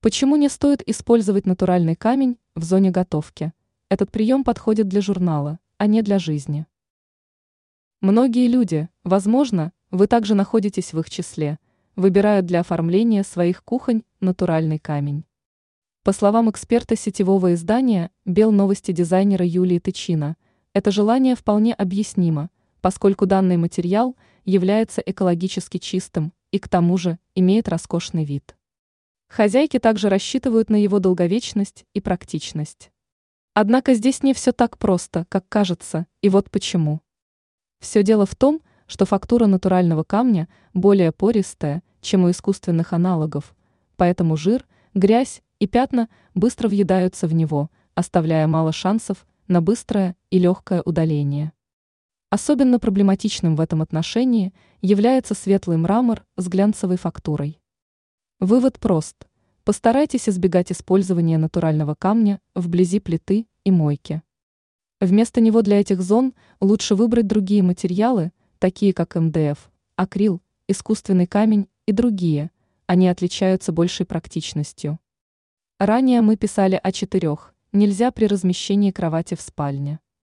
Почему не стоит использовать натуральный камень в зоне готовки? Этот прием подходит для журнала, а не для жизни. Многие люди, возможно, вы также находитесь в их числе, выбирают для оформления своих кухонь натуральный камень. По словам эксперта сетевого издания «Бел новости» дизайнера Юлии Тычина, это желание вполне объяснимо, поскольку данный материал является экологически чистым и к тому же имеет роскошный вид. Хозяйки также рассчитывают на его долговечность и практичность. Однако здесь не все так просто, как кажется, и вот почему. Все дело в том, что фактура натурального камня более пористая, чем у искусственных аналогов, поэтому жир, грязь и пятна быстро въедаются в него, оставляя мало шансов на быстрое и легкое удаление. Особенно проблематичным в этом отношении является светлый мрамор с глянцевой фактурой. Вывод прост. Постарайтесь избегать использования натурального камня вблизи плиты и мойки. Вместо него для этих зон лучше выбрать другие материалы, такие как МДФ, акрил, искусственный камень и другие. Они отличаются большей практичностью. Ранее мы писали о четырех, нельзя при размещении кровати в спальне.